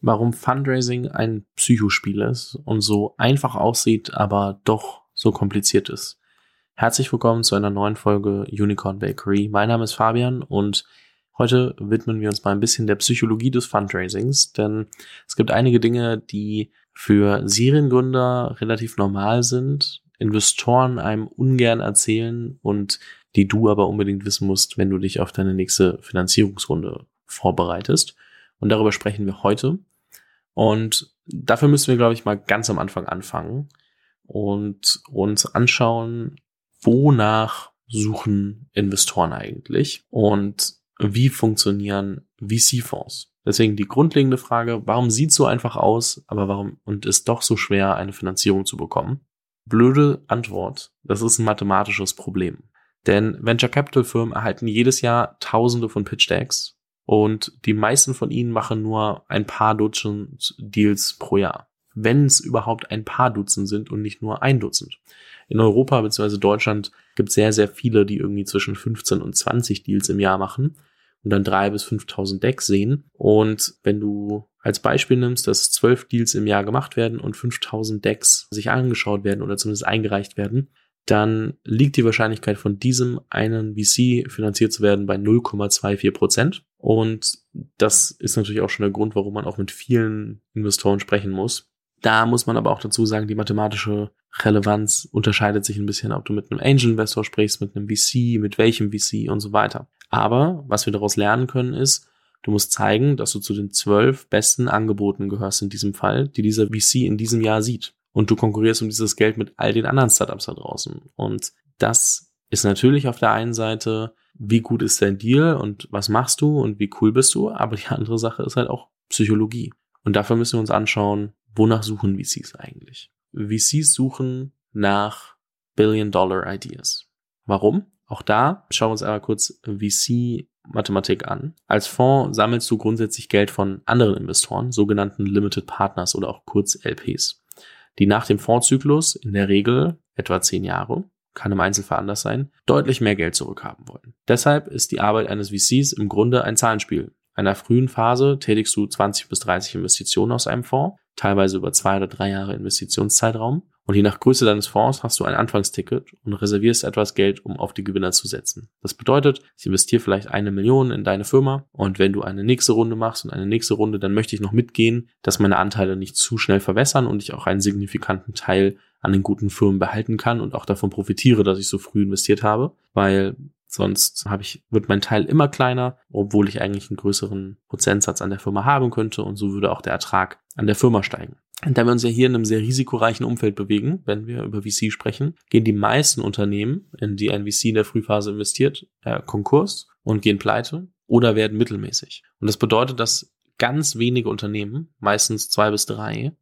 warum Fundraising ein Psychospiel ist und so einfach aussieht, aber doch so kompliziert ist. Herzlich willkommen zu einer neuen Folge Unicorn Bakery. Mein Name ist Fabian und heute widmen wir uns mal ein bisschen der Psychologie des Fundraisings, denn es gibt einige Dinge, die für Seriengründer relativ normal sind, Investoren einem ungern erzählen und die du aber unbedingt wissen musst, wenn du dich auf deine nächste Finanzierungsrunde vorbereitest. Und darüber sprechen wir heute. Und dafür müssen wir, glaube ich, mal ganz am Anfang anfangen und uns anschauen, wonach suchen Investoren eigentlich und wie funktionieren VC-Fonds. Deswegen die grundlegende Frage, warum sieht so einfach aus, aber warum und ist doch so schwer, eine Finanzierung zu bekommen? Blöde Antwort, das ist ein mathematisches Problem. Denn Venture Capital Firmen erhalten jedes Jahr Tausende von Pitch Decks und die meisten von ihnen machen nur ein paar Dutzend Deals pro Jahr. Wenn es überhaupt ein paar Dutzend sind und nicht nur ein Dutzend. In Europa bzw. Deutschland gibt es sehr, sehr viele, die irgendwie zwischen 15 und 20 Deals im Jahr machen und dann drei bis 5.000 Decks sehen. Und wenn du als Beispiel nimmst, dass zwölf Deals im Jahr gemacht werden und 5.000 Decks sich angeschaut werden oder zumindest eingereicht werden, dann liegt die Wahrscheinlichkeit von diesem einen VC finanziert zu werden bei 0,24 Prozent. Und das ist natürlich auch schon der Grund, warum man auch mit vielen Investoren sprechen muss. Da muss man aber auch dazu sagen, die mathematische Relevanz unterscheidet sich ein bisschen, ob du mit einem Angel-Investor sprichst, mit einem VC, mit welchem VC und so weiter. Aber was wir daraus lernen können, ist, du musst zeigen, dass du zu den zwölf besten Angeboten gehörst in diesem Fall, die dieser VC in diesem Jahr sieht und du konkurrierst um dieses Geld mit all den anderen Startups da draußen. Und das ist natürlich auf der einen Seite, wie gut ist dein Deal und was machst du und wie cool bist du, aber die andere Sache ist halt auch Psychologie. Und dafür müssen wir uns anschauen, wonach suchen VCs eigentlich? VCs suchen nach Billion-Dollar-Ideas. Warum? Auch da schauen wir uns einmal kurz VC-Mathematik an. Als Fonds sammelst du grundsätzlich Geld von anderen Investoren, sogenannten Limited Partners oder auch kurz LPs die nach dem Fondszyklus in der Regel etwa zehn Jahre, kann im Einzelfall anders sein, deutlich mehr Geld zurückhaben wollen. Deshalb ist die Arbeit eines VCs im Grunde ein Zahlenspiel. In einer frühen Phase tätigst du 20 bis 30 Investitionen aus einem Fonds, teilweise über zwei oder drei Jahre Investitionszeitraum. Und je nach Größe deines Fonds hast du ein Anfangsticket und reservierst etwas Geld, um auf die Gewinner zu setzen. Das bedeutet, ich investiere vielleicht eine Million in deine Firma und wenn du eine nächste Runde machst und eine nächste Runde, dann möchte ich noch mitgehen, dass meine Anteile nicht zu schnell verwässern und ich auch einen signifikanten Teil an den guten Firmen behalten kann und auch davon profitiere, dass ich so früh investiert habe, weil Sonst habe ich, wird mein Teil immer kleiner, obwohl ich eigentlich einen größeren Prozentsatz an der Firma haben könnte und so würde auch der Ertrag an der Firma steigen. Und da wir uns ja hier in einem sehr risikoreichen Umfeld bewegen, wenn wir über VC sprechen, gehen die meisten Unternehmen, in die ein VC in der Frühphase investiert, äh, Konkurs und gehen pleite oder werden mittelmäßig. Und das bedeutet, dass ganz wenige Unternehmen, meistens zwei bis drei,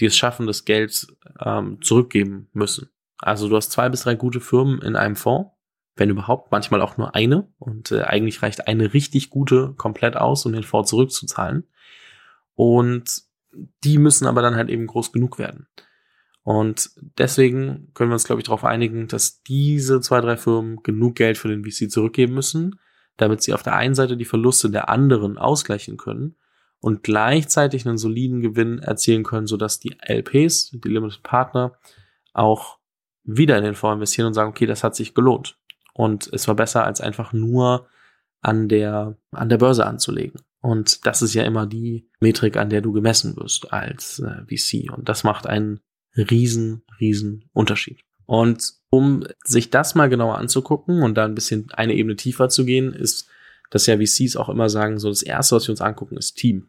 die es schaffen, das Geld ähm, zurückgeben müssen. Also du hast zwei bis drei gute Firmen in einem Fonds, wenn überhaupt, manchmal auch nur eine. Und äh, eigentlich reicht eine richtig gute komplett aus, um den Fonds zurückzuzahlen. Und die müssen aber dann halt eben groß genug werden. Und deswegen können wir uns, glaube ich, darauf einigen, dass diese zwei, drei Firmen genug Geld für den VC zurückgeben müssen, damit sie auf der einen Seite die Verluste der anderen ausgleichen können und gleichzeitig einen soliden Gewinn erzielen können, sodass die LPs, die Limited Partner, auch wieder in den Fonds investieren und sagen, okay, das hat sich gelohnt. Und es war besser, als einfach nur an der, an der Börse anzulegen. Und das ist ja immer die Metrik, an der du gemessen wirst als äh, VC. Und das macht einen riesen, riesen Unterschied. Und um sich das mal genauer anzugucken und da ein bisschen eine Ebene tiefer zu gehen, ist, dass ja VCs auch immer sagen, so das erste, was wir uns angucken, ist Team.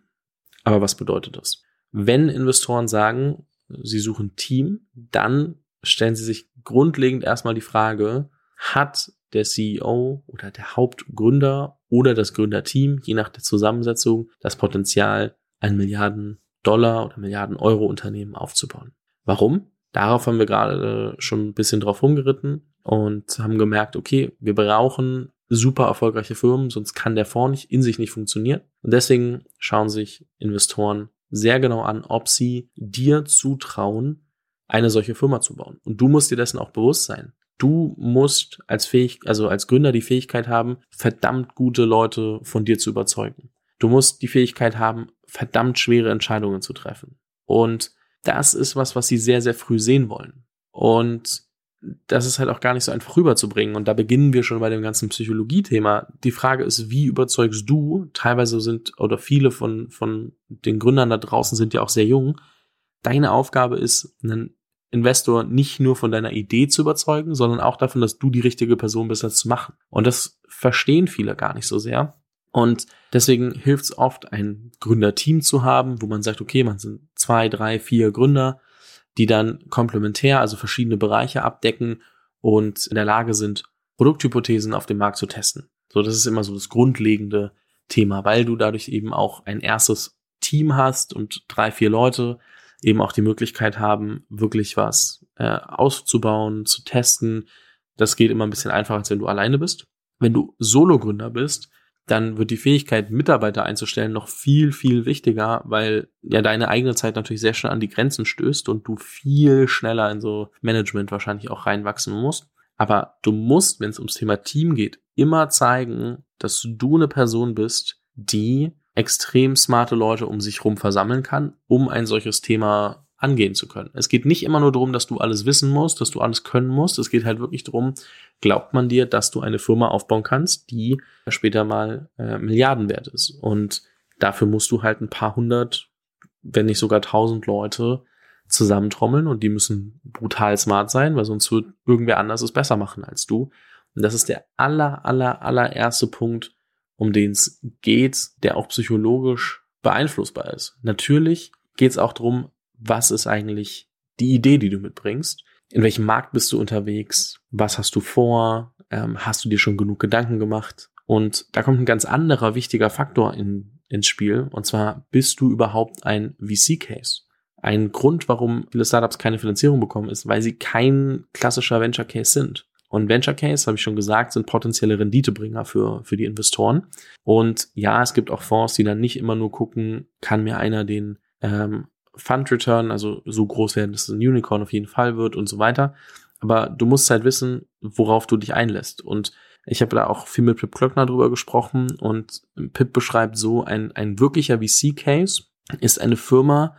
Aber was bedeutet das? Wenn Investoren sagen, sie suchen Team, dann stellen sie sich grundlegend erstmal die Frage, hat der CEO oder der Hauptgründer oder das Gründerteam, je nach der Zusammensetzung, das Potenzial, ein Milliarden Dollar oder Milliarden Euro Unternehmen aufzubauen. Warum? Darauf haben wir gerade schon ein bisschen drauf rumgeritten und haben gemerkt, okay, wir brauchen super erfolgreiche Firmen, sonst kann der Fonds nicht, in sich nicht funktionieren. Und deswegen schauen sich Investoren sehr genau an, ob sie dir zutrauen, eine solche Firma zu bauen. Und du musst dir dessen auch bewusst sein du musst als fähig, also als Gründer die Fähigkeit haben, verdammt gute Leute von dir zu überzeugen. Du musst die Fähigkeit haben, verdammt schwere Entscheidungen zu treffen. Und das ist was, was sie sehr, sehr früh sehen wollen. Und das ist halt auch gar nicht so einfach rüberzubringen. Und da beginnen wir schon bei dem ganzen Psychologie-Thema. Die Frage ist, wie überzeugst du? Teilweise sind, oder viele von, von den Gründern da draußen sind ja auch sehr jung. Deine Aufgabe ist, einen Investor nicht nur von deiner Idee zu überzeugen, sondern auch davon, dass du die richtige Person bist, das zu machen. Und das verstehen viele gar nicht so sehr. Und deswegen hilft es oft, ein Gründerteam zu haben, wo man sagt, okay, man sind zwei, drei, vier Gründer, die dann komplementär, also verschiedene Bereiche abdecken und in der Lage sind, Produkthypothesen auf dem Markt zu testen. So, das ist immer so das grundlegende Thema, weil du dadurch eben auch ein erstes Team hast und drei, vier Leute eben auch die Möglichkeit haben, wirklich was äh, auszubauen, zu testen. Das geht immer ein bisschen einfacher, als wenn du alleine bist. Wenn du Solo-Gründer bist, dann wird die Fähigkeit, Mitarbeiter einzustellen, noch viel, viel wichtiger, weil ja deine eigene Zeit natürlich sehr schnell an die Grenzen stößt und du viel schneller in so Management wahrscheinlich auch reinwachsen musst. Aber du musst, wenn es ums Thema Team geht, immer zeigen, dass du eine Person bist, die extrem smarte Leute um sich rum versammeln kann, um ein solches Thema angehen zu können. Es geht nicht immer nur darum, dass du alles wissen musst, dass du alles können musst. Es geht halt wirklich darum, glaubt man dir, dass du eine Firma aufbauen kannst, die später mal äh, Milliarden wert ist. Und dafür musst du halt ein paar hundert, wenn nicht sogar tausend Leute zusammentrommeln und die müssen brutal smart sein, weil sonst wird irgendwer anders es besser machen als du. Und das ist der aller, aller, allererste Punkt, um den es geht, der auch psychologisch beeinflussbar ist. Natürlich geht es auch darum, was ist eigentlich die Idee, die du mitbringst? In welchem Markt bist du unterwegs? Was hast du vor? Ähm, hast du dir schon genug Gedanken gemacht? Und da kommt ein ganz anderer wichtiger Faktor in, ins Spiel. Und zwar, bist du überhaupt ein VC-Case? Ein Grund, warum viele Startups keine Finanzierung bekommen, ist, weil sie kein klassischer Venture Case sind. Und Venture Case, habe ich schon gesagt, sind potenzielle Renditebringer für, für die Investoren. Und ja, es gibt auch Fonds, die dann nicht immer nur gucken, kann mir einer den ähm, Fund Return, also so groß werden, dass es ein Unicorn auf jeden Fall wird und so weiter. Aber du musst halt wissen, worauf du dich einlässt. Und ich habe da auch viel mit Pip Klöckner drüber gesprochen und Pip beschreibt so, ein, ein wirklicher VC-Case ist eine Firma,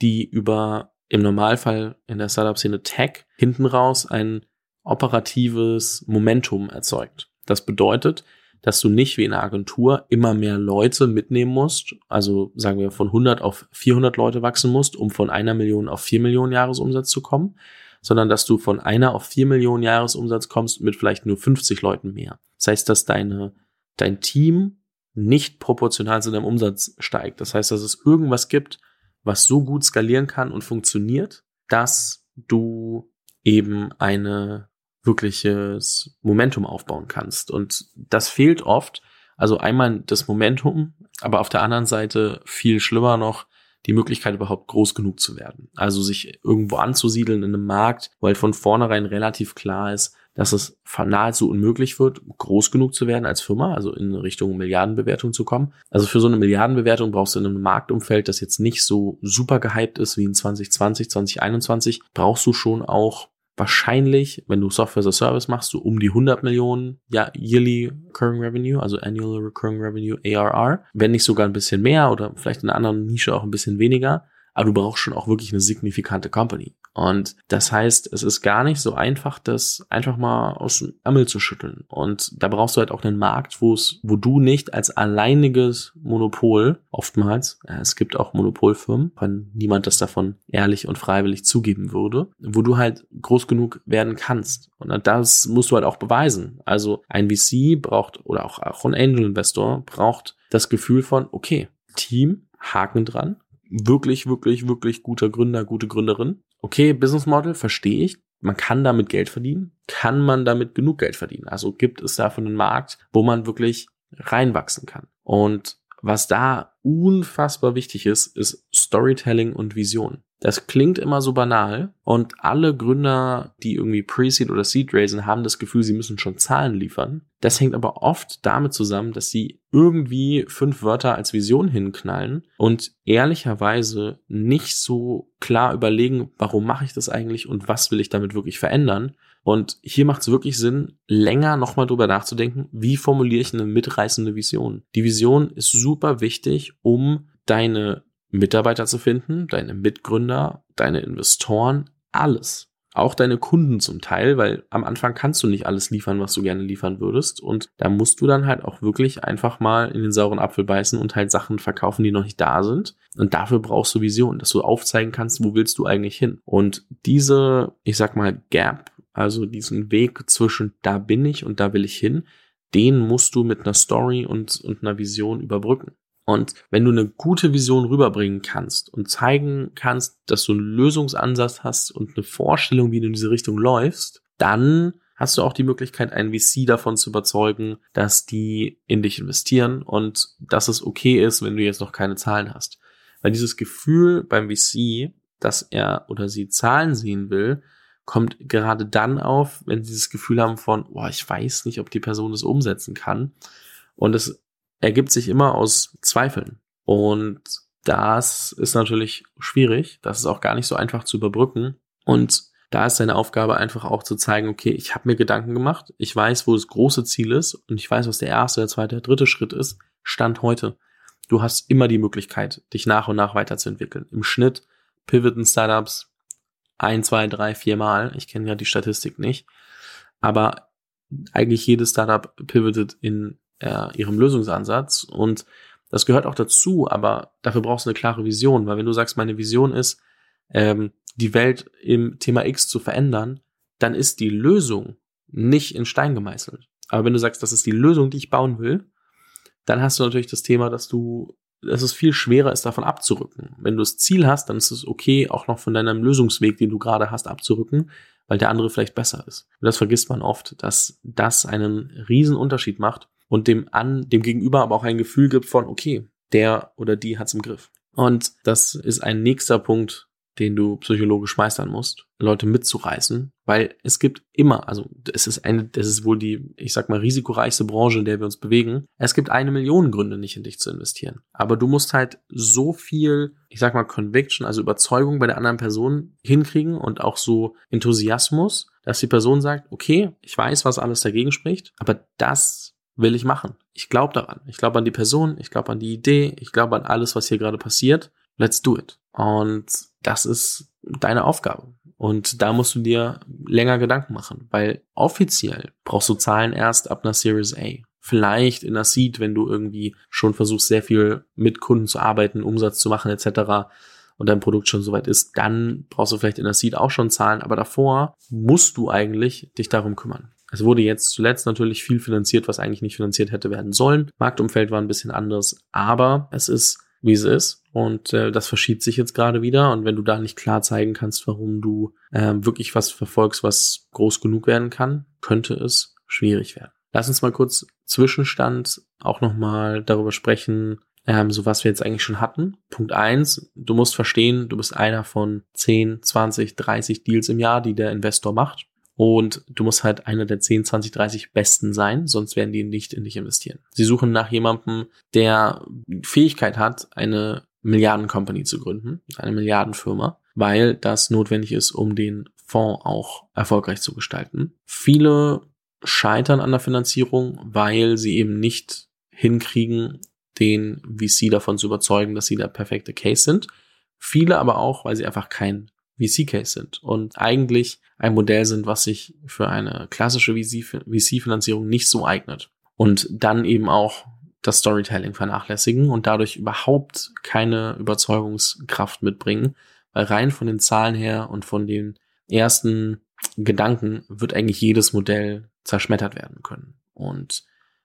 die über im Normalfall in der Startup-Szene Tech hinten raus ein operatives Momentum erzeugt. Das bedeutet, dass du nicht wie in einer Agentur immer mehr Leute mitnehmen musst, also sagen wir von 100 auf 400 Leute wachsen musst, um von einer Million auf vier Millionen Jahresumsatz zu kommen, sondern dass du von einer auf vier Millionen Jahresumsatz kommst mit vielleicht nur 50 Leuten mehr. Das heißt, dass deine, dein Team nicht proportional zu deinem Umsatz steigt. Das heißt, dass es irgendwas gibt, was so gut skalieren kann und funktioniert, dass du eben eine wirkliches Momentum aufbauen kannst. Und das fehlt oft. Also einmal das Momentum, aber auf der anderen Seite viel schlimmer noch die Möglichkeit überhaupt groß genug zu werden. Also sich irgendwo anzusiedeln in einem Markt, wo halt von vornherein relativ klar ist, dass es nahezu unmöglich wird, groß genug zu werden als Firma, also in Richtung Milliardenbewertung zu kommen. Also für so eine Milliardenbewertung brauchst du in einem Marktumfeld, das jetzt nicht so super gehypt ist wie in 2020, 2021, brauchst du schon auch wahrscheinlich, wenn du Software as a Service machst, so um die 100 Millionen ja, Yearly Recurring Revenue, also Annual Recurring Revenue, ARR. Wenn nicht sogar ein bisschen mehr oder vielleicht in einer anderen Nische auch ein bisschen weniger. Aber du brauchst schon auch wirklich eine signifikante Company. Und das heißt, es ist gar nicht so einfach, das einfach mal aus dem Ärmel zu schütteln. Und da brauchst du halt auch einen Markt, wo es, wo du nicht als alleiniges Monopol oftmals, ja, es gibt auch Monopolfirmen, wenn niemand das davon ehrlich und freiwillig zugeben würde, wo du halt groß genug werden kannst. Und das musst du halt auch beweisen. Also ein VC braucht oder auch, auch ein Angel Investor braucht das Gefühl von, okay, Team, Haken dran, wirklich, wirklich, wirklich guter Gründer, gute Gründerin. Okay, Business Model, verstehe ich. Man kann damit Geld verdienen. Kann man damit genug Geld verdienen? Also gibt es davon einen Markt, wo man wirklich reinwachsen kann. Und was da unfassbar wichtig ist, ist Storytelling und Vision. Das klingt immer so banal und alle Gründer, die irgendwie Pre-Seed oder Seed raisen, haben das Gefühl, sie müssen schon Zahlen liefern. Das hängt aber oft damit zusammen, dass sie irgendwie fünf Wörter als Vision hinknallen und ehrlicherweise nicht so klar überlegen, warum mache ich das eigentlich und was will ich damit wirklich verändern. Und hier macht es wirklich Sinn, länger nochmal drüber nachzudenken, wie formuliere ich eine mitreißende Vision. Die Vision ist super wichtig, um deine Mitarbeiter zu finden, deine Mitgründer, deine Investoren, alles. Auch deine Kunden zum Teil, weil am Anfang kannst du nicht alles liefern, was du gerne liefern würdest. Und da musst du dann halt auch wirklich einfach mal in den sauren Apfel beißen und halt Sachen verkaufen, die noch nicht da sind. Und dafür brauchst du Vision, dass du aufzeigen kannst, wo willst du eigentlich hin. Und diese, ich sag mal, Gap, also diesen Weg zwischen da bin ich und da will ich hin, den musst du mit einer Story und, und einer Vision überbrücken. Und wenn du eine gute Vision rüberbringen kannst und zeigen kannst, dass du einen Lösungsansatz hast und eine Vorstellung, wie du in diese Richtung läufst, dann hast du auch die Möglichkeit, einen VC davon zu überzeugen, dass die in dich investieren und dass es okay ist, wenn du jetzt noch keine Zahlen hast. Weil dieses Gefühl beim VC, dass er oder sie Zahlen sehen will, kommt gerade dann auf, wenn sie dieses Gefühl haben von, boah, ich weiß nicht, ob die Person das umsetzen kann. Und es ergibt sich immer aus Zweifeln. Und das ist natürlich schwierig. Das ist auch gar nicht so einfach zu überbrücken. Und da ist seine Aufgabe einfach auch zu zeigen, okay, ich habe mir Gedanken gemacht, ich weiß, wo das große Ziel ist und ich weiß, was der erste, der zweite, der dritte Schritt ist. Stand heute. Du hast immer die Möglichkeit, dich nach und nach weiterzuentwickeln. Im Schnitt pivoten Startups ein, zwei, drei, vier Mal. Ich kenne ja die Statistik nicht. Aber eigentlich jedes Startup pivotet in äh, ihrem Lösungsansatz und das gehört auch dazu, aber dafür brauchst du eine klare Vision, weil wenn du sagst, meine Vision ist, ähm, die Welt im Thema X zu verändern, dann ist die Lösung nicht in Stein gemeißelt. Aber wenn du sagst, das ist die Lösung, die ich bauen will, dann hast du natürlich das Thema, dass du, dass es viel schwerer ist, davon abzurücken. Wenn du das Ziel hast, dann ist es okay, auch noch von deinem Lösungsweg, den du gerade hast, abzurücken, weil der andere vielleicht besser ist. Und das vergisst man oft, dass das einen riesen Unterschied macht und dem an, dem Gegenüber aber auch ein Gefühl gibt von, okay, der oder die hat's im Griff. Und das ist ein nächster Punkt, den du psychologisch meistern musst, Leute mitzureißen, weil es gibt immer, also es ist eine, das ist wohl die, ich sag mal, risikoreichste Branche, in der wir uns bewegen. Es gibt eine Million Gründe, nicht in dich zu investieren. Aber du musst halt so viel, ich sag mal, Conviction, also Überzeugung bei der anderen Person hinkriegen und auch so Enthusiasmus, dass die Person sagt, okay, ich weiß, was alles dagegen spricht, aber das will ich machen. Ich glaube daran. Ich glaube an die Person, ich glaube an die Idee, ich glaube an alles, was hier gerade passiert. Let's do it. Und das ist deine Aufgabe. Und da musst du dir länger Gedanken machen, weil offiziell brauchst du Zahlen erst ab einer Series A. Vielleicht in einer Seed, wenn du irgendwie schon versuchst, sehr viel mit Kunden zu arbeiten, Umsatz zu machen etc. und dein Produkt schon soweit ist, dann brauchst du vielleicht in der Seed auch schon Zahlen, aber davor musst du eigentlich dich darum kümmern. Es wurde jetzt zuletzt natürlich viel finanziert, was eigentlich nicht finanziert hätte werden sollen. Marktumfeld war ein bisschen anders, aber es ist wie es ist. Und äh, das verschiebt sich jetzt gerade wieder. Und wenn du da nicht klar zeigen kannst, warum du äh, wirklich was verfolgst, was groß genug werden kann, könnte es schwierig werden. Lass uns mal kurz Zwischenstand auch nochmal darüber sprechen, ähm, so was wir jetzt eigentlich schon hatten. Punkt eins: du musst verstehen, du bist einer von 10, 20, 30 Deals im Jahr, die der Investor macht. Und du musst halt einer der 10, 20, 30 Besten sein, sonst werden die nicht in dich investieren. Sie suchen nach jemandem, der Fähigkeit hat, eine Milliarden-Company zu gründen, eine Milliardenfirma, weil das notwendig ist, um den Fonds auch erfolgreich zu gestalten. Viele scheitern an der Finanzierung, weil sie eben nicht hinkriegen, den VC davon zu überzeugen, dass sie der perfekte Case sind. Viele aber auch, weil sie einfach kein VC-Case sind und eigentlich ein Modell sind, was sich für eine klassische VC-Finanzierung nicht so eignet. Und dann eben auch das Storytelling vernachlässigen und dadurch überhaupt keine Überzeugungskraft mitbringen, weil rein von den Zahlen her und von den ersten Gedanken wird eigentlich jedes Modell zerschmettert werden können. Und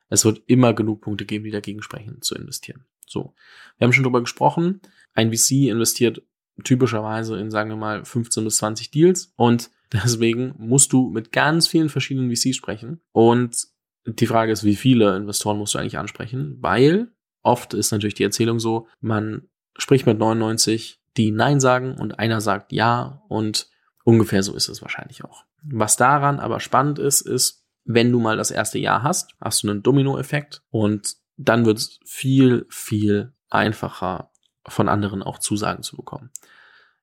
es wird immer genug Punkte geben, die dagegen sprechen, zu investieren. So. Wir haben schon drüber gesprochen. Ein VC investiert typischerweise in, sagen wir mal, 15 bis 20 Deals. Und deswegen musst du mit ganz vielen verschiedenen VCs sprechen. Und die Frage ist, wie viele Investoren musst du eigentlich ansprechen, weil oft ist natürlich die Erzählung so, man spricht mit 99, die Nein sagen und einer sagt Ja. Und ungefähr so ist es wahrscheinlich auch. Was daran aber spannend ist, ist, wenn du mal das erste Jahr hast, hast du einen Dominoeffekt. Und dann wird es viel, viel einfacher von anderen auch Zusagen zu bekommen.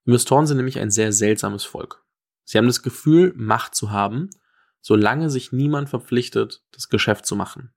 Investoren sind nämlich ein sehr seltsames Volk. Sie haben das Gefühl, Macht zu haben, solange sich niemand verpflichtet, das Geschäft zu machen.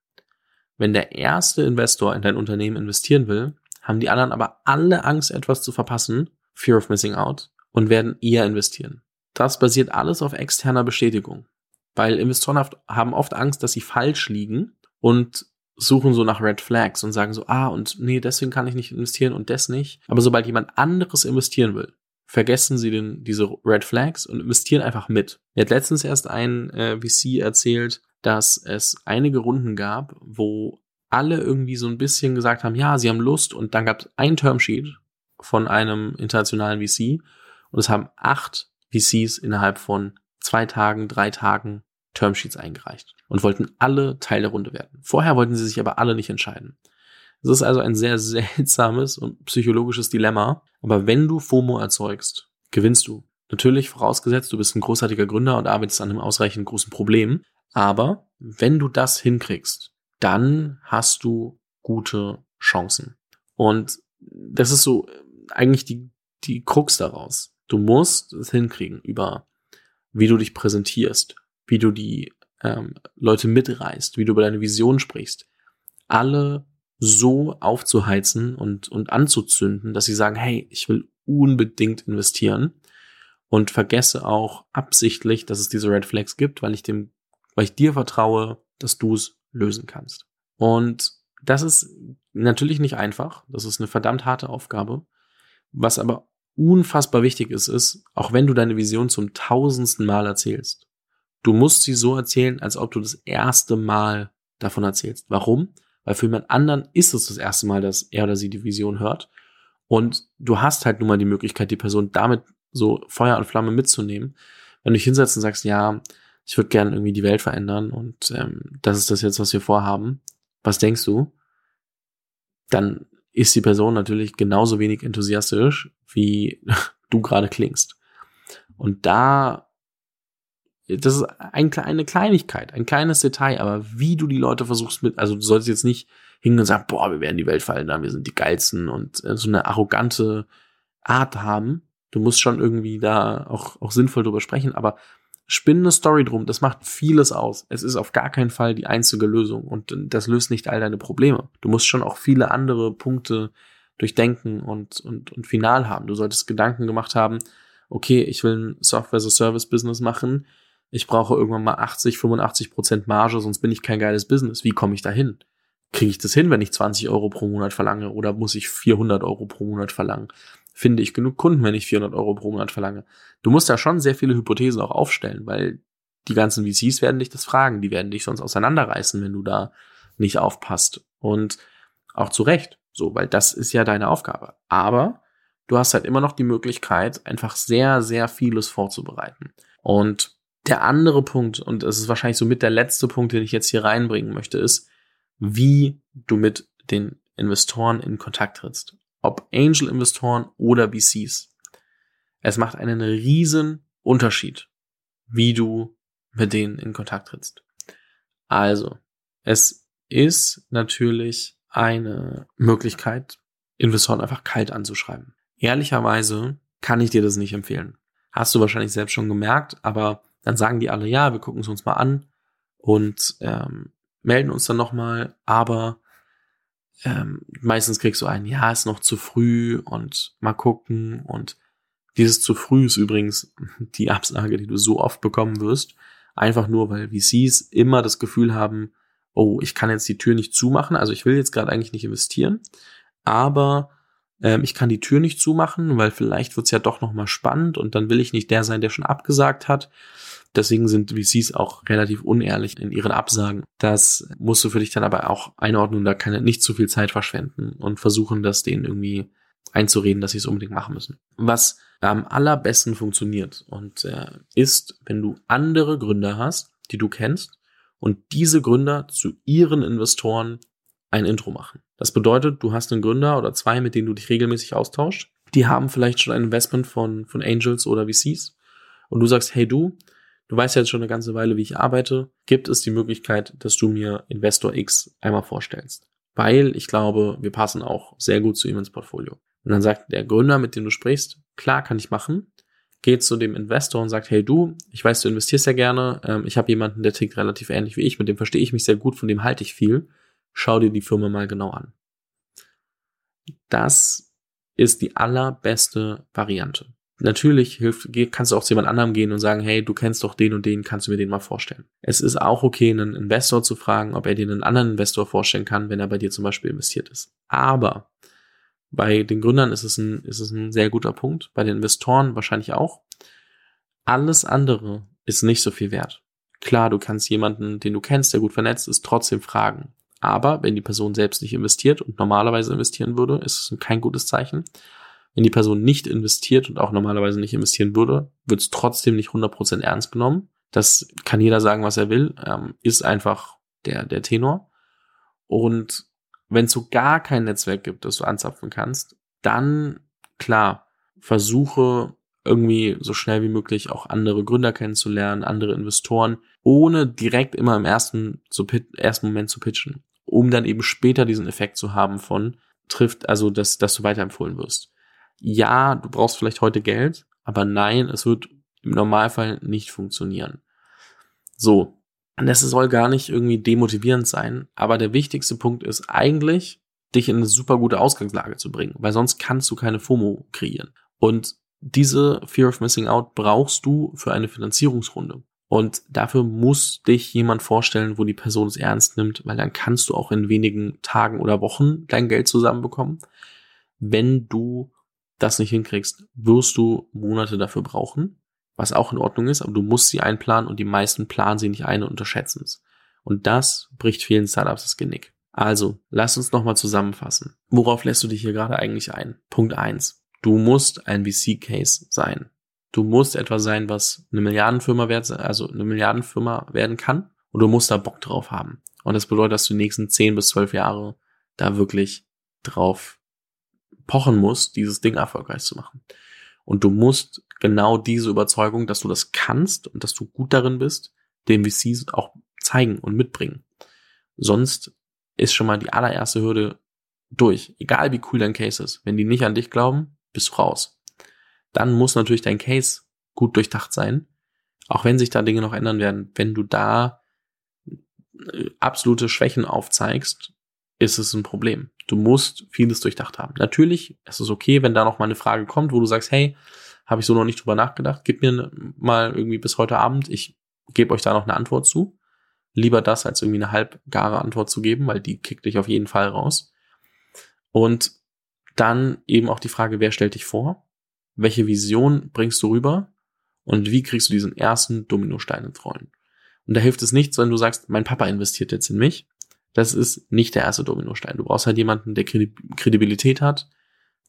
Wenn der erste Investor in dein Unternehmen investieren will, haben die anderen aber alle Angst, etwas zu verpassen, Fear of Missing Out, und werden eher investieren. Das basiert alles auf externer Bestätigung, weil Investoren haben oft Angst, dass sie falsch liegen und suchen so nach Red Flags und sagen so, ah, und nee, deswegen kann ich nicht investieren und das nicht. Aber sobald jemand anderes investieren will, vergessen sie den, diese Red Flags und investieren einfach mit. Mir hat letztens erst ein äh, VC erzählt, dass es einige Runden gab, wo alle irgendwie so ein bisschen gesagt haben, ja, sie haben Lust und dann gab es ein Termsheet von einem internationalen VC und es haben acht VCs innerhalb von zwei Tagen, drei Tagen Termsheets eingereicht und wollten alle Teil der Runde werden. Vorher wollten sie sich aber alle nicht entscheiden. Es ist also ein sehr seltsames und psychologisches Dilemma. Aber wenn du FOMO erzeugst, gewinnst du. Natürlich vorausgesetzt, du bist ein großartiger Gründer und arbeitest an einem ausreichend großen Problem. Aber wenn du das hinkriegst, dann hast du gute Chancen. Und das ist so eigentlich die, die Krux daraus. Du musst es hinkriegen über, wie du dich präsentierst, wie du die ähm, Leute mitreißt, wie du über deine Vision sprichst. Alle so aufzuheizen und, und anzuzünden, dass sie sagen, hey, ich will unbedingt investieren und vergesse auch absichtlich, dass es diese Red Flags gibt, weil ich dem, weil ich dir vertraue, dass du es lösen kannst. Und das ist natürlich nicht einfach. Das ist eine verdammt harte Aufgabe. Was aber unfassbar wichtig ist, ist, auch wenn du deine Vision zum tausendsten Mal erzählst, du musst sie so erzählen, als ob du das erste Mal davon erzählst. Warum? Weil für jemand anderen ist es das erste Mal, dass er oder sie die Vision hört. Und du hast halt nun mal die Möglichkeit, die Person damit so Feuer und Flamme mitzunehmen. Wenn du dich hinsetzt und sagst, ja, ich würde gerne irgendwie die Welt verändern und ähm, das ist das jetzt, was wir vorhaben. Was denkst du? Dann ist die Person natürlich genauso wenig enthusiastisch, wie du gerade klingst. Und da, das ist ein, eine Kleinigkeit, ein kleines Detail, aber wie du die Leute versuchst mit, also du solltest jetzt nicht hingehen und sagen, boah, wir werden die Welt verändern, wir sind die geilsten und äh, so eine arrogante Art haben. Du musst schon irgendwie da auch, auch sinnvoll drüber sprechen, aber spinn eine Story drum, das macht vieles aus. Es ist auf gar keinen Fall die einzige Lösung und das löst nicht all deine Probleme. Du musst schon auch viele andere Punkte durchdenken und, und, und final haben. Du solltest Gedanken gemacht haben, okay, ich will ein Software-as-a-Service-Business machen. Ich brauche irgendwann mal 80, 85 Prozent Marge, sonst bin ich kein geiles Business. Wie komme ich da hin? Kriege ich das hin, wenn ich 20 Euro pro Monat verlange oder muss ich 400 Euro pro Monat verlangen? finde ich genug Kunden, wenn ich 400 Euro pro Monat verlange. Du musst da schon sehr viele Hypothesen auch aufstellen, weil die ganzen VCs werden dich das fragen, die werden dich sonst auseinanderreißen, wenn du da nicht aufpasst. Und auch zu Recht, so, weil das ist ja deine Aufgabe. Aber du hast halt immer noch die Möglichkeit, einfach sehr, sehr vieles vorzubereiten. Und der andere Punkt, und das ist wahrscheinlich so mit der letzte Punkt, den ich jetzt hier reinbringen möchte, ist, wie du mit den Investoren in Kontakt trittst ob Angel-Investoren oder VCs. Es macht einen riesen Unterschied, wie du mit denen in Kontakt trittst. Also, es ist natürlich eine Möglichkeit, Investoren einfach kalt anzuschreiben. Ehrlicherweise kann ich dir das nicht empfehlen. Hast du wahrscheinlich selbst schon gemerkt, aber dann sagen die alle, ja, wir gucken es uns mal an und ähm, melden uns dann nochmal, aber ähm, meistens kriegst du ein, ja, ist noch zu früh und mal gucken. Und dieses zu früh ist übrigens die Absage, die du so oft bekommen wirst, einfach nur, weil VCs immer das Gefühl haben, oh, ich kann jetzt die Tür nicht zumachen, also ich will jetzt gerade eigentlich nicht investieren, aber ähm, ich kann die Tür nicht zumachen, weil vielleicht wird's ja doch noch mal spannend und dann will ich nicht der sein, der schon abgesagt hat. Deswegen sind VCs auch relativ unehrlich in ihren Absagen. Das musst du für dich dann aber auch einordnen, da kann nicht zu viel Zeit verschwenden und versuchen, das denen irgendwie einzureden, dass sie es unbedingt machen müssen. Was am allerbesten funktioniert und äh, ist, wenn du andere Gründer hast, die du kennst und diese Gründer zu ihren Investoren ein Intro machen. Das bedeutet, du hast einen Gründer oder zwei, mit denen du dich regelmäßig austauscht. Die haben vielleicht schon ein Investment von, von Angels oder VCs. Und du sagst, hey du, Du weißt ja jetzt schon eine ganze Weile, wie ich arbeite. Gibt es die Möglichkeit, dass du mir Investor X einmal vorstellst? Weil ich glaube, wir passen auch sehr gut zu ihm ins Portfolio. Und dann sagt der Gründer, mit dem du sprichst, klar, kann ich machen. Geht zu dem Investor und sagt, hey du, ich weiß, du investierst ja gerne. Ähm, ich habe jemanden, der tickt relativ ähnlich wie ich, mit dem verstehe ich mich sehr gut, von dem halte ich viel. Schau dir die Firma mal genau an. Das ist die allerbeste Variante. Natürlich hilft, kannst du auch zu jemand anderem gehen und sagen, hey, du kennst doch den und den, kannst du mir den mal vorstellen. Es ist auch okay, einen Investor zu fragen, ob er dir einen anderen Investor vorstellen kann, wenn er bei dir zum Beispiel investiert ist. Aber bei den Gründern ist es ein, ist es ein sehr guter Punkt, bei den Investoren wahrscheinlich auch. Alles andere ist nicht so viel wert. Klar, du kannst jemanden, den du kennst, der gut vernetzt ist, trotzdem fragen. Aber wenn die Person selbst nicht investiert und normalerweise investieren würde, ist es kein gutes Zeichen. Wenn die Person nicht investiert und auch normalerweise nicht investieren würde, wird es trotzdem nicht 100% ernst genommen. Das kann jeder sagen, was er will, ähm, ist einfach der, der Tenor. Und wenn es so gar kein Netzwerk gibt, das du anzapfen kannst, dann klar, versuche irgendwie so schnell wie möglich auch andere Gründer kennenzulernen, andere Investoren, ohne direkt immer im ersten, zu ersten Moment zu pitchen, um dann eben später diesen Effekt zu haben von trifft, also dass, dass du weiterempfohlen wirst ja, du brauchst vielleicht heute Geld, aber nein, es wird im Normalfall nicht funktionieren. So. Das soll gar nicht irgendwie demotivierend sein, aber der wichtigste Punkt ist eigentlich, dich in eine super gute Ausgangslage zu bringen, weil sonst kannst du keine FOMO kreieren. Und diese Fear of Missing Out brauchst du für eine Finanzierungsrunde. Und dafür muss dich jemand vorstellen, wo die Person es ernst nimmt, weil dann kannst du auch in wenigen Tagen oder Wochen dein Geld zusammenbekommen. Wenn du das nicht hinkriegst, wirst du Monate dafür brauchen, was auch in Ordnung ist, aber du musst sie einplanen und die meisten planen sie nicht ein und unterschätzen es. Und das bricht vielen Startups das Genick. Also, lass uns nochmal zusammenfassen. Worauf lässt du dich hier gerade eigentlich ein? Punkt eins: Du musst ein VC-Case sein. Du musst etwas sein, was eine Milliardenfirma wert, also eine Milliardenfirma werden kann. Und du musst da Bock drauf haben. Und das bedeutet, dass du die nächsten 10 bis 12 Jahre da wirklich drauf pochen musst, dieses Ding erfolgreich zu machen. Und du musst genau diese Überzeugung, dass du das kannst und dass du gut darin bist, dem VCs auch zeigen und mitbringen. Sonst ist schon mal die allererste Hürde durch. Egal wie cool dein Case ist. Wenn die nicht an dich glauben, bist du raus. Dann muss natürlich dein Case gut durchdacht sein. Auch wenn sich da Dinge noch ändern werden. Wenn du da äh, absolute Schwächen aufzeigst, ist es ein Problem. Du musst vieles durchdacht haben. Natürlich ist es okay, wenn da noch mal eine Frage kommt, wo du sagst, hey, habe ich so noch nicht drüber nachgedacht, gib mir mal irgendwie bis heute Abend, ich gebe euch da noch eine Antwort zu. Lieber das, als irgendwie eine halbgare Antwort zu geben, weil die kickt dich auf jeden Fall raus. Und dann eben auch die Frage, wer stellt dich vor? Welche Vision bringst du rüber? Und wie kriegst du diesen ersten Dominostein ins Rollen? Und da hilft es nichts, wenn du sagst, mein Papa investiert jetzt in mich, das ist nicht der erste Dominostein. Du brauchst halt jemanden, der Kredibilität hat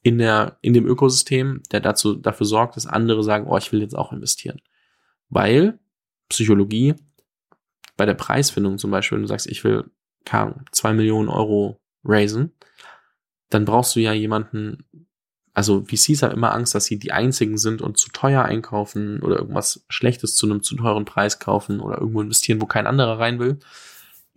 in der, in dem Ökosystem, der dazu, dafür sorgt, dass andere sagen, oh, ich will jetzt auch investieren. Weil Psychologie bei der Preisfindung zum Beispiel, wenn du sagst, ich will zwei Millionen Euro raisen, dann brauchst du ja jemanden, also VCs haben immer Angst, dass sie die einzigen sind und zu teuer einkaufen oder irgendwas Schlechtes zu einem zu teuren Preis kaufen oder irgendwo investieren, wo kein anderer rein will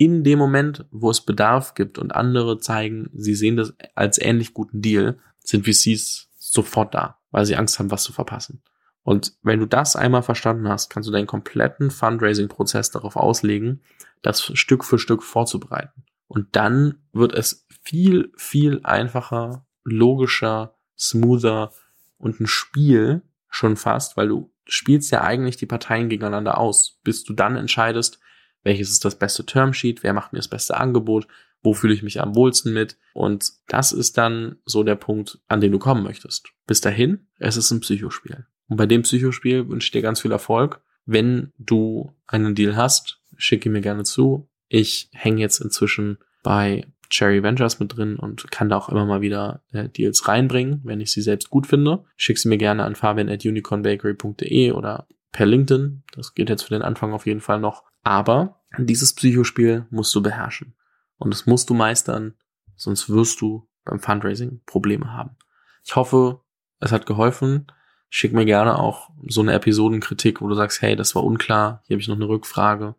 in dem Moment, wo es Bedarf gibt und andere zeigen, sie sehen das als ähnlich guten Deal, sind VCs sofort da, weil sie Angst haben, was zu verpassen. Und wenn du das einmal verstanden hast, kannst du deinen kompletten Fundraising-Prozess darauf auslegen, das Stück für Stück vorzubereiten. Und dann wird es viel, viel einfacher, logischer, smoother und ein Spiel schon fast, weil du spielst ja eigentlich die Parteien gegeneinander aus, bis du dann entscheidest, welches ist das beste Termsheet, wer macht mir das beste Angebot, wo fühle ich mich am wohlsten mit. Und das ist dann so der Punkt, an den du kommen möchtest. Bis dahin, es ist ein Psychospiel. Und bei dem Psychospiel wünsche ich dir ganz viel Erfolg. Wenn du einen Deal hast, schicke mir gerne zu. Ich hänge jetzt inzwischen bei Cherry Ventures mit drin und kann da auch immer mal wieder äh, Deals reinbringen, wenn ich sie selbst gut finde. Schick sie mir gerne an fabian at unicornbakery.de oder per LinkedIn. Das geht jetzt für den Anfang auf jeden Fall noch. Aber dieses Psychospiel musst du beherrschen. Und das musst du meistern, sonst wirst du beim Fundraising Probleme haben. Ich hoffe, es hat geholfen. Schick mir gerne auch so eine Episodenkritik, wo du sagst, hey, das war unklar, hier habe ich noch eine Rückfrage.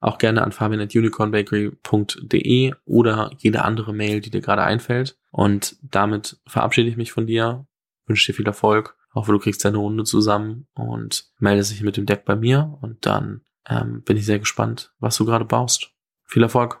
Auch gerne an fabian.unicornbakery.de oder jede andere Mail, die dir gerade einfällt. Und damit verabschiede ich mich von dir, wünsche dir viel Erfolg, hoffe, du kriegst deine Runde zusammen und melde dich mit dem Deck bei mir und dann ähm, bin ich sehr gespannt, was du gerade baust. Viel Erfolg!